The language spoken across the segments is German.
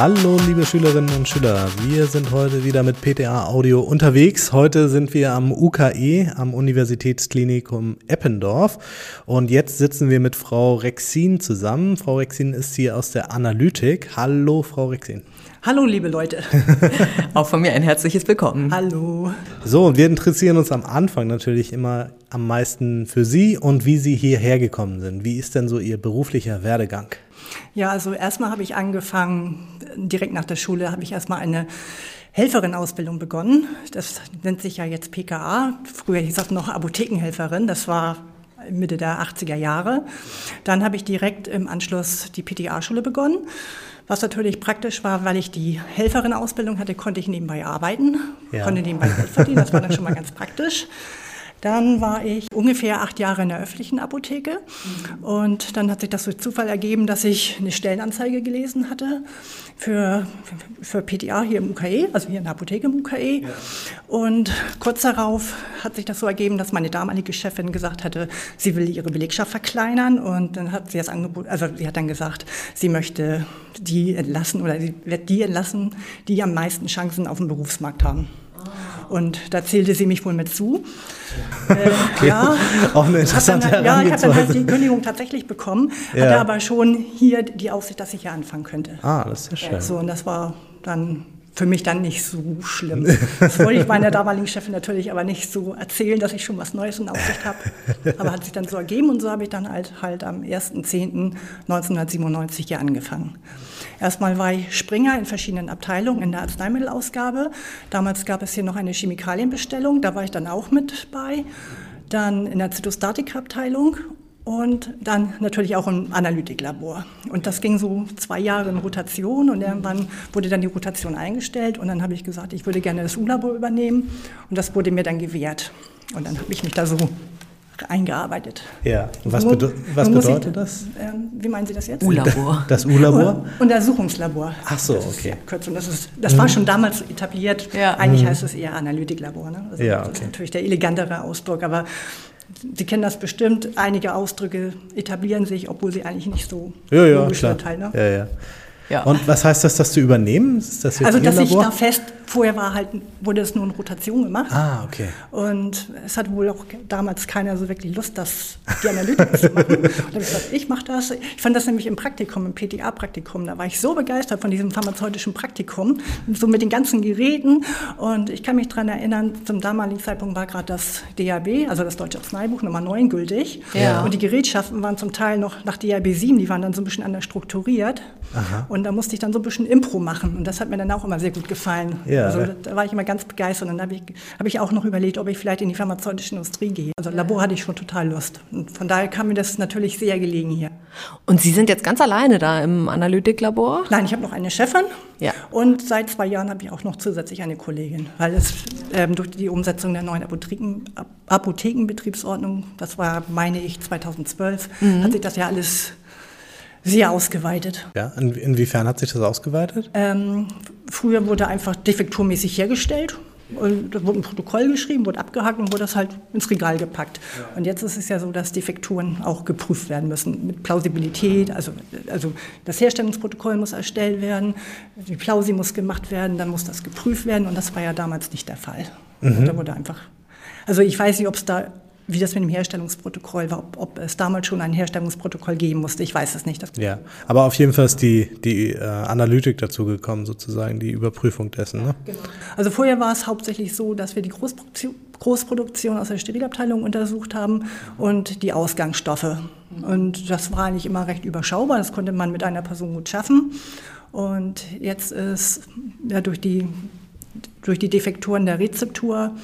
Hallo, liebe Schülerinnen und Schüler. Wir sind heute wieder mit PTA Audio unterwegs. Heute sind wir am UKE, am Universitätsklinikum Eppendorf. Und jetzt sitzen wir mit Frau Rexin zusammen. Frau Rexin ist hier aus der Analytik. Hallo, Frau Rexin. Hallo, liebe Leute. Auch von mir ein herzliches Willkommen. Hallo. So, wir interessieren uns am Anfang natürlich immer am meisten für Sie und wie Sie hierher gekommen sind. Wie ist denn so Ihr beruflicher Werdegang? Ja, also erstmal habe ich angefangen, direkt nach der Schule habe ich erstmal eine Helferin-Ausbildung begonnen. Das nennt sich ja jetzt PKA. Früher hieß das noch Apothekenhelferin. Das war Mitte der 80er Jahre. Dann habe ich direkt im Anschluss die PTA-Schule begonnen. Was natürlich praktisch war, weil ich die Helferin-Ausbildung hatte, konnte ich nebenbei arbeiten, ja. konnte nebenbei Geld verdienen. Das war dann schon mal ganz praktisch. Dann war ich ungefähr acht Jahre in der öffentlichen Apotheke und dann hat sich das durch Zufall ergeben, dass ich eine Stellenanzeige gelesen hatte für, für PTA hier im UKE, also hier in der Apotheke im UKE. Ja. Und kurz darauf hat sich das so ergeben, dass meine damalige Chefin gesagt hatte, sie will ihre Belegschaft verkleinern und dann hat sie das Angebot, also sie hat dann gesagt, sie möchte die entlassen oder sie wird die entlassen, die am meisten Chancen auf dem Berufsmarkt haben. Und da zählte sie mich wohl mit zu. Äh, okay. Ja, auch eine interessante dann, Ja, ich habe dann halt die Kündigung tatsächlich bekommen, ja. hatte aber schon hier die Aussicht, dass ich hier anfangen könnte. Ah, das ist ja schön. So, und das war dann für mich dann nicht so schlimm. Das wollte ich meiner damaligen Chefin natürlich aber nicht so erzählen, dass ich schon was Neues in Aussicht habe. Aber hat sich dann so ergeben und so habe ich dann halt, halt am 1.10.1997 hier angefangen. Erstmal war ich Springer in verschiedenen Abteilungen in der Arzneimittelausgabe. Damals gab es hier noch eine Chemikalienbestellung, da war ich dann auch mit bei. Dann in der Zytostatika-Abteilung und dann natürlich auch im Analytiklabor. Und das ging so zwei Jahre in Rotation und irgendwann wurde dann die Rotation eingestellt und dann habe ich gesagt, ich würde gerne das U-Labor übernehmen und das wurde mir dann gewährt. Und dann habe ich mich da so eingearbeitet. Ja, was, bedo was bedeutet das? Ähm, wie meinen Sie das jetzt? U-Labor. Das U-Labor? Untersuchungslabor. Ach so, okay. Kürzung. Das, ist, das mhm. war schon damals etabliert. Ja. Eigentlich mhm. heißt es eher Analytiklabor. Ne? Also ja, okay. Das ist natürlich der elegantere Ausdruck, aber Sie kennen das bestimmt, einige Ausdrücke etablieren sich, obwohl sie eigentlich nicht so ja, ja, klar. Sind, ne? ja, ja. Ja. Und was heißt das, das zu übernehmen? Ist das also, dass ich da fest, vorher war halt, wurde es nur in Rotation gemacht. Ah, okay. Und es hat wohl auch damals keiner so wirklich Lust, das, die Analytik zu machen. Und dann habe ich gesagt, ich mache das. Ich fand das nämlich im Praktikum, im PTA-Praktikum. Da war ich so begeistert von diesem pharmazeutischen Praktikum, so mit den ganzen Geräten. Und ich kann mich daran erinnern, zum damaligen Zeitpunkt war gerade das DAB, also das Deutsche Arzneibuch Nummer 9 gültig. Ja. Und die Gerätschaften waren zum Teil noch nach DAB 7, die waren dann so ein bisschen anders strukturiert. Aha. Und da musste ich dann so ein bisschen Impro machen. Und das hat mir dann auch immer sehr gut gefallen. Ja, also ne? da war ich immer ganz begeistert. Und dann habe ich, hab ich auch noch überlegt, ob ich vielleicht in die pharmazeutische Industrie gehe. Also Labor hatte ich schon total Lust. Und von daher kam mir das natürlich sehr gelegen hier. Und Sie sind jetzt ganz alleine da im Analytiklabor? Nein, ich habe noch eine Chefin. Ja. Und seit zwei Jahren habe ich auch noch zusätzlich eine Kollegin. Weil es ähm, durch die Umsetzung der neuen Apotheken, Apothekenbetriebsordnung, das war, meine ich, 2012, mhm. hat sich das ja alles sehr ausgeweitet. Ja, in, inwiefern hat sich das ausgeweitet? Ähm, früher wurde einfach defekturmäßig hergestellt. Und da wurde ein Protokoll geschrieben, wurde abgehakt und wurde das halt ins Regal gepackt. Ja. Und jetzt ist es ja so, dass Defekturen auch geprüft werden müssen mit Plausibilität. Also, also das Herstellungsprotokoll muss erstellt werden, die Plausi muss gemacht werden, dann muss das geprüft werden. Und das war ja damals nicht der Fall. Mhm. Da wurde einfach also ich weiß nicht, ob es da wie das mit dem Herstellungsprotokoll war, ob, ob, es damals schon ein Herstellungsprotokoll geben musste. Ich weiß es nicht. Ja, aber auf jeden Fall ist die, die äh, Analytik dazu gekommen, sozusagen, die Überprüfung dessen. Ne? Genau. Also vorher war es hauptsächlich so, dass wir die Großproduktion, Großproduktion aus der Sterilabteilung untersucht haben und die Ausgangsstoffe. Und das war eigentlich immer recht überschaubar. Das konnte man mit einer Person gut schaffen. Und jetzt ist ja, durch, die, durch die Defekturen der Rezeptur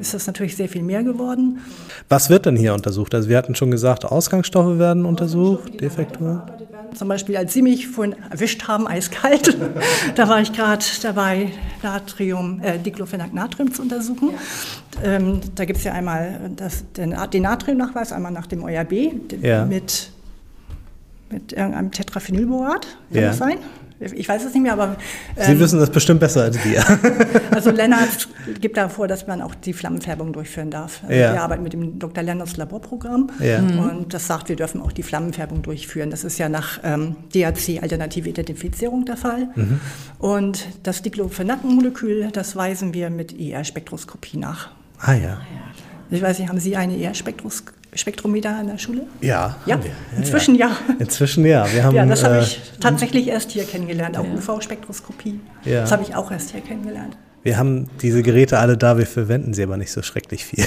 ist das natürlich sehr viel mehr geworden. Was wird denn hier untersucht? Also wir hatten schon gesagt, Ausgangsstoffe werden untersucht, Defektur. Zum Beispiel, als Sie mich vorhin erwischt haben, eiskalt, da war ich gerade dabei, Natrium, äh, Diclofenac Natrium zu untersuchen. Ähm, da gibt es ja einmal das, den, den Natriumnachweis, einmal nach dem EuRB ja. mit, mit irgendeinem Tetraphenylborat, kann ja. das sein? Ich weiß es nicht mehr, aber. Ähm, Sie wissen das bestimmt besser als wir. also Lennart gibt da vor, dass man auch die Flammenfärbung durchführen darf. Also ja. Wir arbeiten mit dem Dr. Lennarts Laborprogramm ja. Mhm. und das sagt, wir dürfen auch die Flammenfärbung durchführen. Das ist ja nach ähm, DAC alternative Identifizierung der Fall. Mhm. Und das Diclofenackenmolekül, das weisen wir mit ER-Spektroskopie nach. Ah ja. Ich weiß nicht, haben Sie eine ER-Spektroskopie? Spektrometer an der Schule? Ja. Ja, inzwischen ja. ja. Inzwischen ja. Wir haben, ja, das habe äh, ich tatsächlich erst hier kennengelernt, auch ja. UV-Spektroskopie. Ja. Das habe ich auch erst hier kennengelernt. Wir haben diese Geräte alle da, wir verwenden sie aber nicht so schrecklich viel.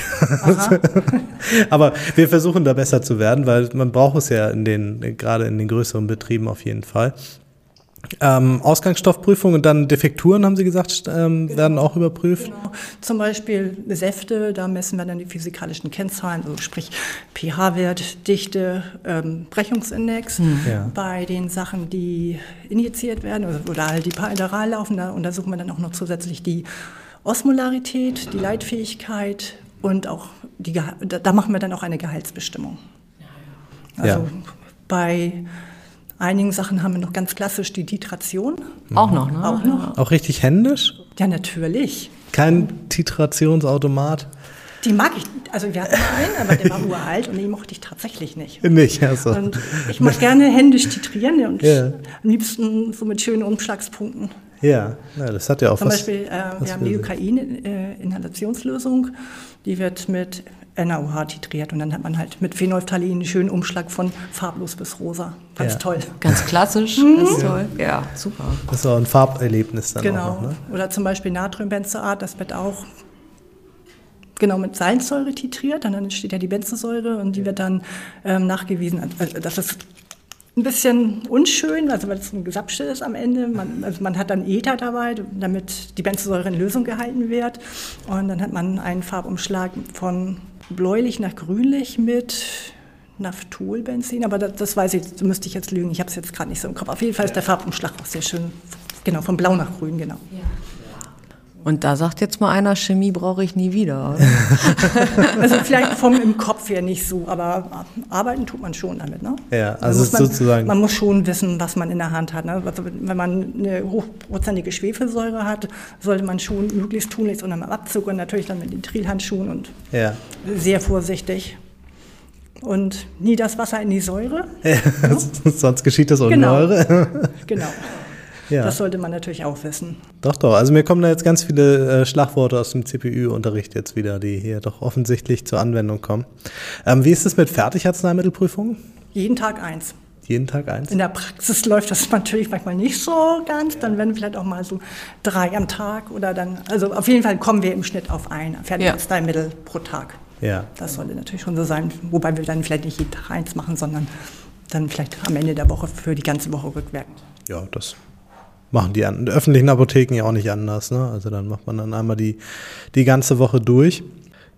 aber wir versuchen da besser zu werden, weil man braucht es ja in den, gerade in den größeren Betrieben auf jeden Fall. Ähm, Ausgangsstoffprüfung und dann Defekturen, haben Sie gesagt, ähm, genau. werden auch überprüft? Genau. Zum Beispiel Säfte, da messen wir dann die physikalischen Kennzahlen, also sprich pH-Wert, Dichte, ähm, Brechungsindex. Hm. Ja. Bei den Sachen, die injiziert werden also, oder halt die parenteral laufen, da untersuchen wir dann auch noch zusätzlich die Osmolarität, die Leitfähigkeit und auch die, da machen wir dann auch eine Gehaltsbestimmung. Also ja. bei Einigen Sachen haben wir noch ganz klassisch die Titration. Auch noch, ne? Auch noch. Auch richtig händisch? Ja, natürlich. Kein Titrationsautomat? Die mag ich, also wir hatten einen, aber der war uralt und den mochte ich tatsächlich nicht. Nicht, also. Und ich mag gerne händisch titrieren und ja. am liebsten so mit schönen Umschlagspunkten. Ja, ja das hat ja auch Zum was. Zum Beispiel, äh, wir haben die Lidocain-Inhalationslösung, äh, die wird mit NaOH titriert und dann hat man halt mit Phenolphthalein einen schönen Umschlag von farblos bis rosa. Ganz ja. toll. Ganz klassisch, mhm. ganz toll. Ja, super. Das ist auch ein Farberlebnis dann genau. auch noch, ne? Oder zum Beispiel Natriumbenzoat, das wird auch genau mit Salzsäure titriert, dann entsteht ja die Benzosäure und die wird dann ähm, nachgewiesen. Also das ist ein bisschen unschön, also weil es ein Gesapsche ist am Ende. Man, also man hat dann Ether dabei, damit die Benzosäure in Lösung gehalten wird. Und dann hat man einen Farbumschlag von bläulich nach grünlich mit Naftolbenzin, aber das, das weiß ich, das müsste ich jetzt lügen, ich habe es jetzt gerade nicht so im Kopf. Auf jeden Fall ist der Farbumschlag auch sehr schön, genau, von blau nach grün, genau. Ja. Und da sagt jetzt mal einer, Chemie brauche ich nie wieder. also vielleicht vom im Kopf her nicht so, aber arbeiten tut man schon damit. Ne? Ja, also man, sozusagen. Man muss schon wissen, was man in der Hand hat. Ne? Also wenn man eine hochprozentige Schwefelsäure hat, sollte man schon möglichst tunlichst unter dem Abzug und natürlich dann mit Nitrilhandschuhen und ja. sehr vorsichtig. Und nie das Wasser in die Säure. Ja, ne? Sonst geschieht das ohne genau. Säure. genau. Ja. Das sollte man natürlich auch wissen. Doch, doch. Also mir kommen da jetzt ganz viele äh, Schlagworte aus dem CPU-Unterricht jetzt wieder, die hier doch offensichtlich zur Anwendung kommen. Ähm, wie ist es mit Fertigarzneimittelprüfungen? Jeden Tag eins. Jeden Tag eins? In der Praxis läuft das natürlich manchmal nicht so ganz. Dann werden vielleicht auch mal so drei am Tag oder dann, also auf jeden Fall kommen wir im Schnitt auf ein Fertigarzneimittel ja. pro Tag. Ja. Das sollte natürlich schon so sein, wobei wir dann vielleicht nicht jeden Tag eins machen, sondern dann vielleicht am Ende der Woche für die ganze Woche rückwirkend. Ja, das machen die, öffentlichen Apotheken ja auch nicht anders. Ne? Also dann macht man dann einmal die, die ganze Woche durch.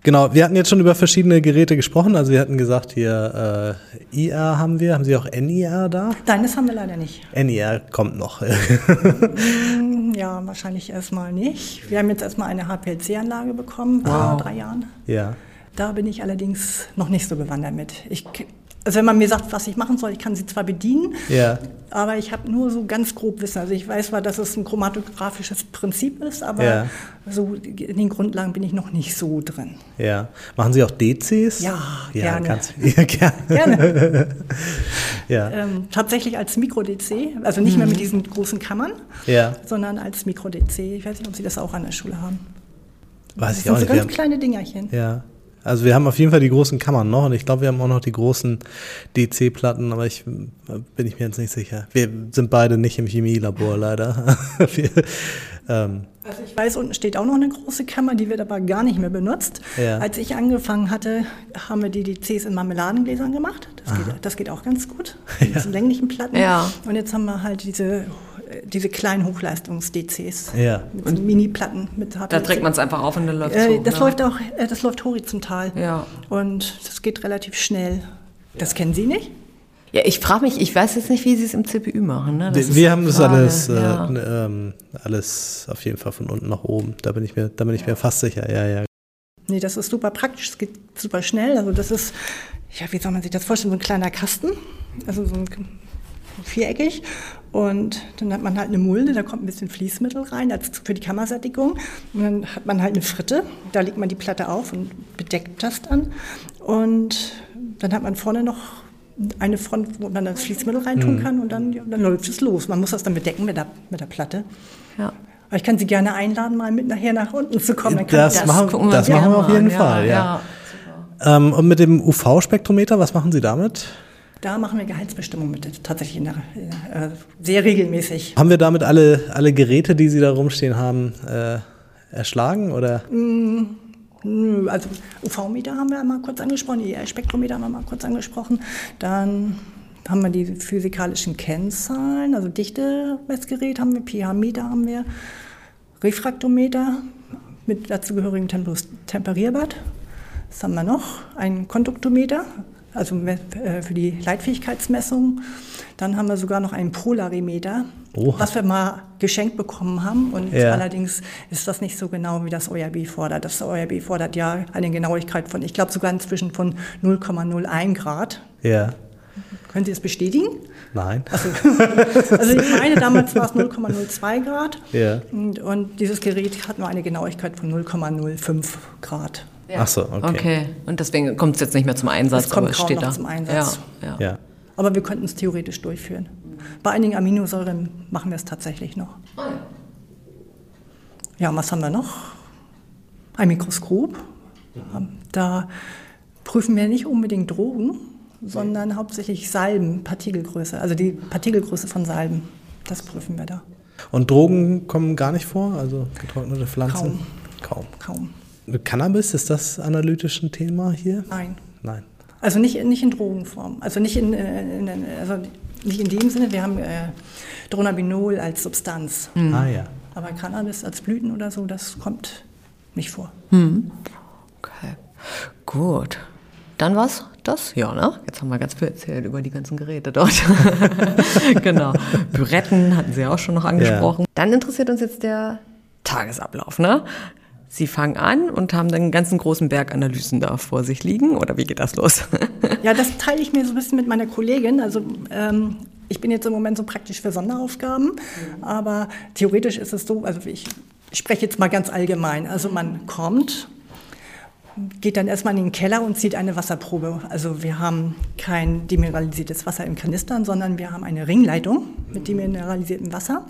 Genau, wir hatten jetzt schon über verschiedene Geräte gesprochen. Also wir hatten gesagt, hier äh, IR haben wir. Haben Sie auch NIR da? Nein, das haben wir leider nicht. NIR kommt noch. Mm, ja, wahrscheinlich erstmal nicht. Wir haben jetzt erstmal eine HPLC-Anlage bekommen wow. vor drei Jahren. Ja. Da bin ich allerdings noch nicht so bewandert mit. Ich also wenn man mir sagt, was ich machen soll, ich kann sie zwar bedienen, ja. aber ich habe nur so ganz grob Wissen. Also ich weiß zwar, dass es ein chromatografisches Prinzip ist, aber ja. so in den Grundlagen bin ich noch nicht so drin. Ja. Machen Sie auch DCs? Ja, ja gerne. Ganz, ja, gerne. gerne. ja. Ähm, tatsächlich als Mikro-DC, also nicht mhm. mehr mit diesen großen Kammern, ja. sondern als Mikro-DC. Ich weiß nicht, ob Sie das auch an der Schule haben. Weiß das ich auch nicht. So ganz kleine Dingerchen. Ja. Also wir haben auf jeden Fall die großen Kammern noch und ich glaube, wir haben auch noch die großen DC-Platten, aber ich bin ich mir jetzt nicht sicher. Wir sind beide nicht im Chemielabor leider. wir, ähm, also ich weiß, unten steht auch noch eine große Kammer, die wird aber gar nicht mehr benutzt. Ja. Als ich angefangen hatte, haben wir die DCs in Marmeladengläsern gemacht. Das, geht, das geht, auch ganz gut. Mit ja. länglichen Platten. Ja. Und jetzt haben wir halt diese diese kleinen Hochleistungs-DCs ja. mit so Mini-Platten mit Da trägt man es einfach auf und dann läuft äh, Das ja. läuft auch, äh, das läuft horizontal. Ja. Und das geht relativ schnell. Das kennen Sie nicht? Ja, ich frage mich, ich weiß jetzt nicht, wie Sie es im CPU machen. Ne? wir, wir haben das alles, äh, ja. äh, ähm, alles auf jeden Fall von unten nach oben. Da bin ich mir, da bin ich mir fast sicher. Ja, ja. Nee, das ist super praktisch, es geht super schnell. Also das ist, ja, wie soll man sich das vorstellen, so ein kleiner Kasten. Also so ein viereckig. Und dann hat man halt eine Mulde, da kommt ein bisschen Fließmittel rein für die Kammersättigung. Und dann hat man halt eine Fritte, da legt man die Platte auf und bedeckt das dann. Und dann hat man vorne noch eine Front, wo man das Fließmittel reintun kann und dann, ja, dann läuft es los. Man muss das dann bedecken mit der, mit der Platte. Ja. Aber ich kann Sie gerne einladen, mal mit nachher nach unten zu kommen. Dann kann Das, ich machen, das machen wir auf jeden an. Fall, ja. Ähm, und mit dem UV-Spektrometer, was machen Sie damit? Da machen wir Gehaltsbestimmung mit, tatsächlich in der, äh, sehr regelmäßig. Haben wir damit alle, alle Geräte, die Sie da rumstehen haben, äh, erschlagen? Oder? Nö, Also UV-Meter haben wir einmal kurz angesprochen, IR-Spektrometer haben wir mal kurz angesprochen. Dann haben wir die physikalischen Kennzahlen, also Dichte-Messgerät haben wir, pH-Meter haben wir, Refraktometer mit dazugehörigem Temperierbad. Was haben wir noch? Ein Konduktometer, also äh, für die Leitfähigkeitsmessung. Dann haben wir sogar noch einen Polarimeter, Oha. was wir mal geschenkt bekommen haben. Und Ja. allerdings ist das nicht so genau, wie das ORB fordert. Das ORB fordert ja eine Genauigkeit von, ich glaube sogar inzwischen von 0,01 Grad. Ja. Können Sie es bestätigen? Nein. Also ich meine, damals war es 0,02 Grad. Ja. Und, und dieses Gerät hat nur eine Genauigkeit von 0,05 Grad. Ach so, okay. Okay. Und deswegen kommt es jetzt nicht mehr zum Einsatz, Es kommt aber es kaum steht noch da. zum Einsatz. Ja, ja. Ja. Aber wir könnten es theoretisch durchführen. Bei einigen Aminosäuren machen wir es tatsächlich noch. Ja, und was haben wir noch? Ein Mikroskop. Da prüfen wir nicht unbedingt Drogen, sondern hauptsächlich Salben, Partikelgröße, also die Partikelgröße von Salben. Das prüfen wir da. Und Drogen kommen gar nicht vor? Also getrocknete Pflanzen? Kaum. Kaum. Cannabis, ist das analytisch ein Thema hier? Nein. Nein. Also nicht, nicht in Drogenform. Also nicht in, äh, in, in, also nicht in dem Sinne, wir haben äh, Dronabinol als Substanz. Ah ja. Aber Cannabis als Blüten oder so, das kommt nicht vor. Okay. Gut. Dann was? Das? Ja, ne? Jetzt haben wir ganz viel erzählt über die ganzen Geräte dort. genau. Büretten hatten Sie auch schon noch angesprochen. Dann interessiert uns jetzt der Tagesablauf, ne? Sie fangen an und haben dann einen ganzen großen Berg Analysen da vor sich liegen oder wie geht das los? Ja, das teile ich mir so ein bisschen mit meiner Kollegin. Also ähm, ich bin jetzt im Moment so praktisch für Sonderaufgaben, aber theoretisch ist es so, also ich spreche jetzt mal ganz allgemein. Also man kommt, geht dann erstmal in den Keller und zieht eine Wasserprobe. Also wir haben kein demineralisiertes Wasser in Kanistern, sondern wir haben eine Ringleitung mit demineralisiertem Wasser,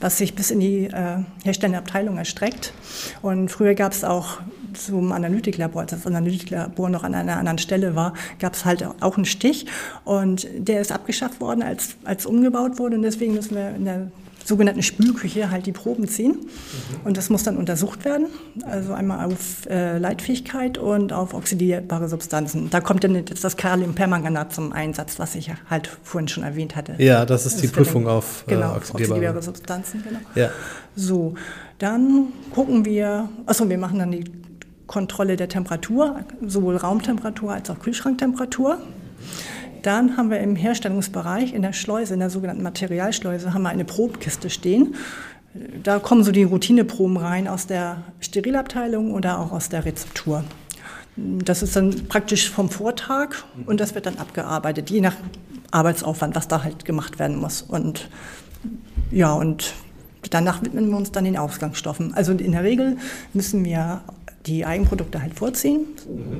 was sich bis in die äh, herstellende erstreckt. Und früher gab es auch zum Analytiklabor, als das Analytiklabor noch an einer anderen Stelle war, gab es halt auch einen Stich. Und der ist abgeschafft worden, als, als umgebaut wurde. Und deswegen müssen wir in der sogenannten Spülküche halt die Proben ziehen. Und das muss dann untersucht werden. Also einmal auf äh, Leitfähigkeit und auf oxidierbare Substanzen. Da kommt dann jetzt das Kaliumpermanganat zum Einsatz, was ich halt vorhin schon erwähnt hatte. Ja, das ist die wird dann- Prüfung auf äh, genau, oxidierbare. oxidierbare Substanzen. Genau. Ja. So, dann gucken wir, achso, wir machen dann die Kontrolle der Temperatur, sowohl Raumtemperatur als auch Kühlschranktemperatur. Dann haben wir im Herstellungsbereich in der Schleuse, in der sogenannten Materialschleuse, haben wir eine Probkiste stehen. Da kommen so die Routineproben rein aus der Sterilabteilung oder auch aus der Rezeptur. Das ist dann praktisch vom Vortag und das wird dann abgearbeitet, je nach Arbeitsaufwand, was da halt gemacht werden muss. Und ja, und danach widmen wir uns dann den Ausgangsstoffen. Also in der Regel müssen wir die Eigenprodukte halt vorziehen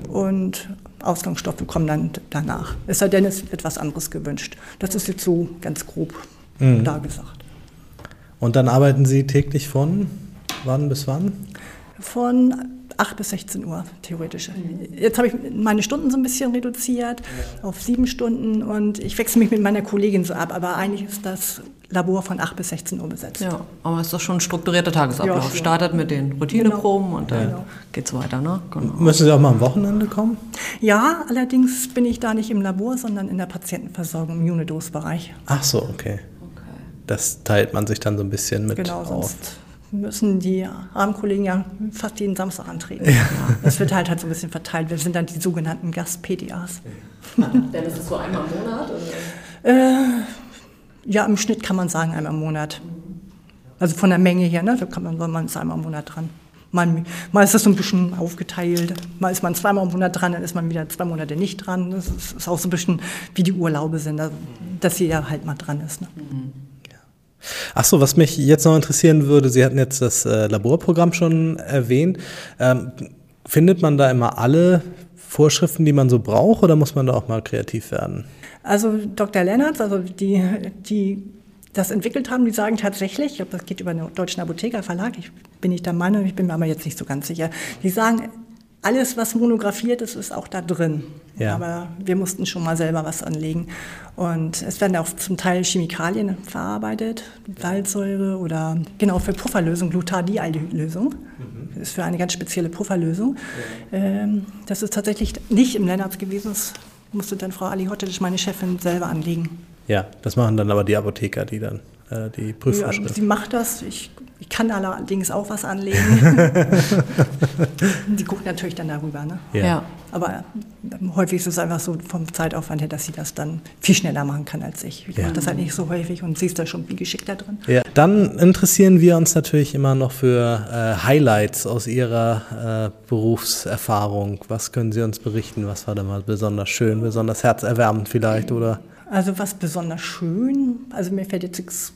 und Ausgangsstoffe kommen dann danach. Es sei denn, es wird was anderes gewünscht. Das ist jetzt so ganz grob da gesagt. Und dann arbeiten Sie täglich von wann bis wann? Von 8 bis 16 Uhr, theoretisch. Jetzt habe ich meine Stunden so ein bisschen reduziert auf sieben Stunden und ich wechsle mich mit meiner Kollegin so ab, aber eigentlich ist das Labor von 8 bis 16 Uhr besetzt. Ja, aber es ist doch schon ein strukturierter Tagesablauf. Ja. Startet mit den Routineproben Genau. und dann Genau. geht's weiter, ne? Genau. Müssen Sie auch mal am Wochenende kommen? Ja, allerdings bin ich da nicht im Labor, sondern in der Patientenversorgung im Unidose-Bereich. Ach so, okay. Das teilt man sich dann so ein bisschen mit Genau, auf. sonst müssen die armen Kollegen ja fast jeden Samstag antreten. Das wird halt, halt so ein bisschen verteilt. Wir sind dann die sogenannten Gast-PTAs. Dann ist es so einmal im Monat? Ja, im Schnitt kann man sagen einmal im Monat. Also von der Menge her, ne, da kann man, soll man es einmal im Monat dran. Mal, mal ist das so ein bisschen aufgeteilt. Mal ist man zweimal im Monat dran, dann ist man wieder zwei Monate nicht dran. Das ist, ist auch so ein bisschen wie die Urlaube sind, also, dass jeder halt mal dran ist. Ne? Ach so, was mich jetzt noch interessieren würde, Sie hatten jetzt das äh, Laborprogramm schon erwähnt. Ähm, findet man da immer alle Vorschriften, die man so braucht, oder muss man da auch mal kreativ werden? Also Dr. Lennartz, also die, die das entwickelt haben, die sagen tatsächlich, ich glaube, das geht über den Deutschen Apotheker Verlag, ich bin nicht der Meinung, ich bin mir aber jetzt nicht so ganz sicher, die sagen, alles, was monografiert ist, ist auch da drin. Ja. Aber wir mussten schon mal selber was anlegen. Und es werden auch zum Teil Chemikalien verarbeitet, Salzsäure oder genau für Pufferlösung, Glutadialdehydlösung. Mhm. Das ist für eine ganz spezielle Pufferlösung. Ja. Ähm, das ist tatsächlich nicht im Lennartz gewesen. Das musste dann Frau Ali Hottich, meine Chefin, selber anlegen. Ja, das machen dann aber die Apotheker, die dann äh, die Prüfvorschrift. Ja, sie macht das. Ich, ich kann allerdings auch was anlegen. sie guckt natürlich dann darüber. Ne? Ja. ja. Aber häufig ist es einfach so vom Zeitaufwand her, dass sie das dann viel schneller machen kann als ich. Ich ja. mache das halt nicht so häufig und sie ist da schon viel geschickter drin. Ja. Dann interessieren wir uns natürlich immer noch für äh, Highlights aus Ihrer äh, Berufserfahrung. Was können Sie uns berichten? Was war da mal besonders schön, besonders herzerwärmend vielleicht? Oder? Also was besonders schön, also mir fällt jetzt nichts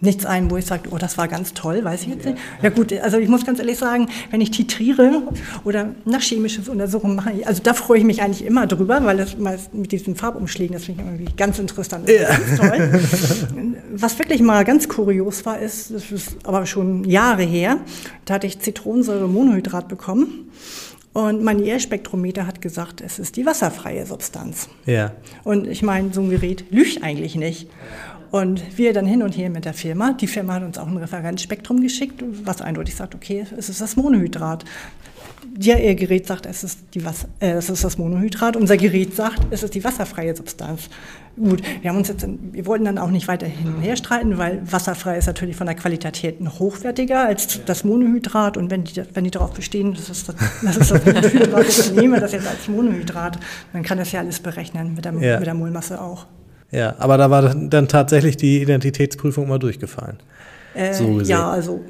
nichts ein, wo ich sage, oh, das war ganz toll, weiß ich jetzt nicht. Ja gut, also ich muss ganz ehrlich sagen, wenn ich titriere oder nach chemisches Untersuchungen mache, also da freue ich mich eigentlich immer drüber, weil das mal mit diesen Farbumschlägen, das finde ich irgendwie ganz interessant. Ja. Ganz toll. Was wirklich mal ganz kurios war, ist, das ist aber schon Jahre her, da hatte ich Zitronensäure-Monohydrat bekommen. Und mein IR-Spektrometer hat gesagt, es ist die wasserfreie Substanz. Ja. Und ich meine, so ein Gerät lügt eigentlich nicht. Und wir dann hin und her mit der Firma. Die Firma hat uns auch ein Referenzspektrum geschickt, was eindeutig sagt, okay, es ist das Monohydrat. Ja, ihr Gerät sagt, es ist, die Wasser, äh, es ist das Monohydrat. Unser Gerät sagt, es ist die wasserfreie Substanz. Gut, wir haben uns jetzt, wir wollten dann auch nicht weiter hin und her streiten, weil wasserfrei ist natürlich von der Qualität noch hochwertiger als das Monohydrat. Und wenn die, wenn die darauf bestehen, das ist das, das, ist das Monohydrat, ich nehme das jetzt als Monohydrat, dann kann das ja alles berechnen mit der, ja. mit der Molmasse auch. Ja, aber da war dann tatsächlich die Identitätsprüfung mal durchgefallen. Äh, so ja, also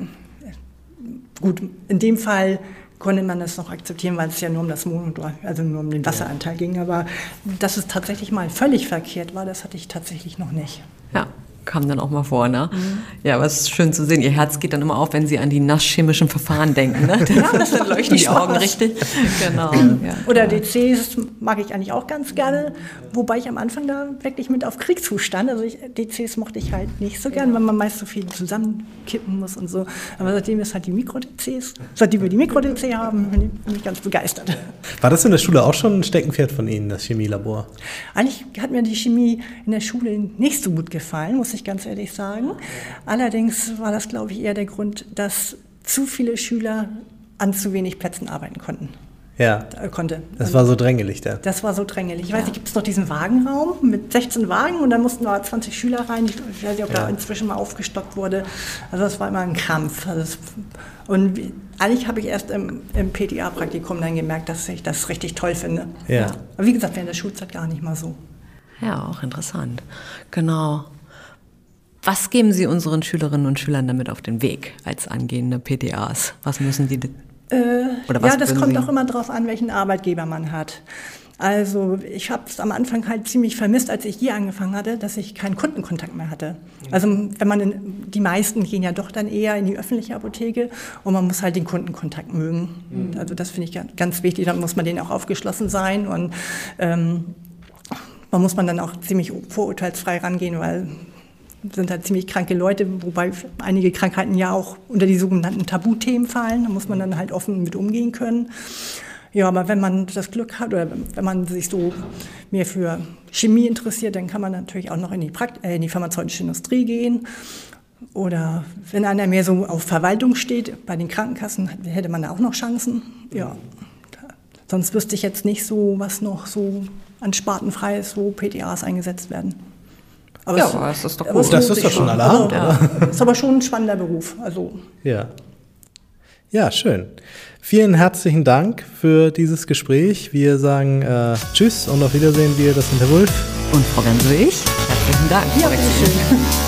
gut, in dem Fall konnte man das noch akzeptieren, weil es ja nur um das Monodur, also nur um den Wasseranteil ging. Aber dass es tatsächlich mal völlig verkehrt war, das hatte ich tatsächlich noch nicht. Ja kam dann auch mal vor, ne? Mhm. Ja, aber es ist schön zu sehen. Ihr Herz geht dann immer auf, wenn Sie an die nasschemischen Verfahren denken, ne? ja, das dann leuchten die Augen richtig. Genau. Ja. Oder DCs mag ich eigentlich auch ganz gerne, wobei ich am Anfang da wirklich mit auf Kriegsfuß stand. Also ich, DCs mochte ich halt nicht so gern, weil man meist so viel zusammenkippen muss und so. Aber seitdem ist halt die Mikro-DCs, seitdem wir die Mikro-DC haben, bin ich ganz begeistert. War das in der Schule auch schon ein Steckenpferd von Ihnen, das Chemielabor? Eigentlich hat mir die Chemie in der Schule nicht so gut gefallen, muss ich ich ganz ehrlich sagen. Allerdings war das, glaube ich, eher der Grund, dass zu viele Schüler an zu wenig Plätzen arbeiten konnten. Ja. Konnte. Das war so drängelig da. Das war so drängelig. Ich weiß nicht, gibt es noch diesen Wagenraum mit 16 Wagen und dann mussten da 20 Schüler rein. Ich weiß nicht, ob ja. da inzwischen mal aufgestockt wurde. Also das war immer ein Krampf. Also das, und eigentlich habe ich erst im, im PTA-Praktikum dann gemerkt, dass ich das richtig toll finde. Ja. ja. Aber wie gesagt, während der Schulzeit gar nicht mal so. Ja, auch interessant. Genau. Was geben Sie unseren Schülerinnen und Schülern damit auf den Weg als angehende PTAs? Was müssen die? Äh, oder was ja, das kommt Sie? auch immer darauf an, welchen Arbeitgeber man hat. Also ich habe es am Anfang halt ziemlich vermisst, als ich hier angefangen hatte, dass ich keinen Kundenkontakt mehr hatte. Also wenn man in, die meisten gehen ja doch dann eher in die öffentliche Apotheke und man muss halt den Kundenkontakt mögen. Mhm. Also das finde ich ganz wichtig. Dann muss man denen auch aufgeschlossen sein und ähm, man muss man dann auch ziemlich vorurteilsfrei rangehen, weil sind halt ziemlich kranke Leute, wobei einige Krankheiten ja auch unter die sogenannten Tabuthemen fallen. Da muss man dann halt offen mit umgehen können. Ja, aber wenn man das Glück hat oder wenn man sich so mehr für Chemie interessiert, dann kann man natürlich auch noch in die, Prakt äh, in die pharmazeutische Industrie gehen. Oder wenn einer mehr so auf Verwaltung steht, bei den Krankenkassen hätte man da auch noch Chancen. Ja, sonst wüsste ich jetzt nicht so, was noch so an Sparten frei ist, wo PTAs eingesetzt werden. Aber ja, es, aber es ist doch gut. Das ist doch schon allerhand, also, ja. Ist aber schon ein spannender Beruf. Also. Ja. Ja, schön. Vielen herzlichen Dank für dieses Gespräch. Wir sagen äh, Tschüss und auf Wiedersehen, wir, das sind Herr Wulf. Und Frau Ganse, ich. Herzlichen Dank. Ja, schön.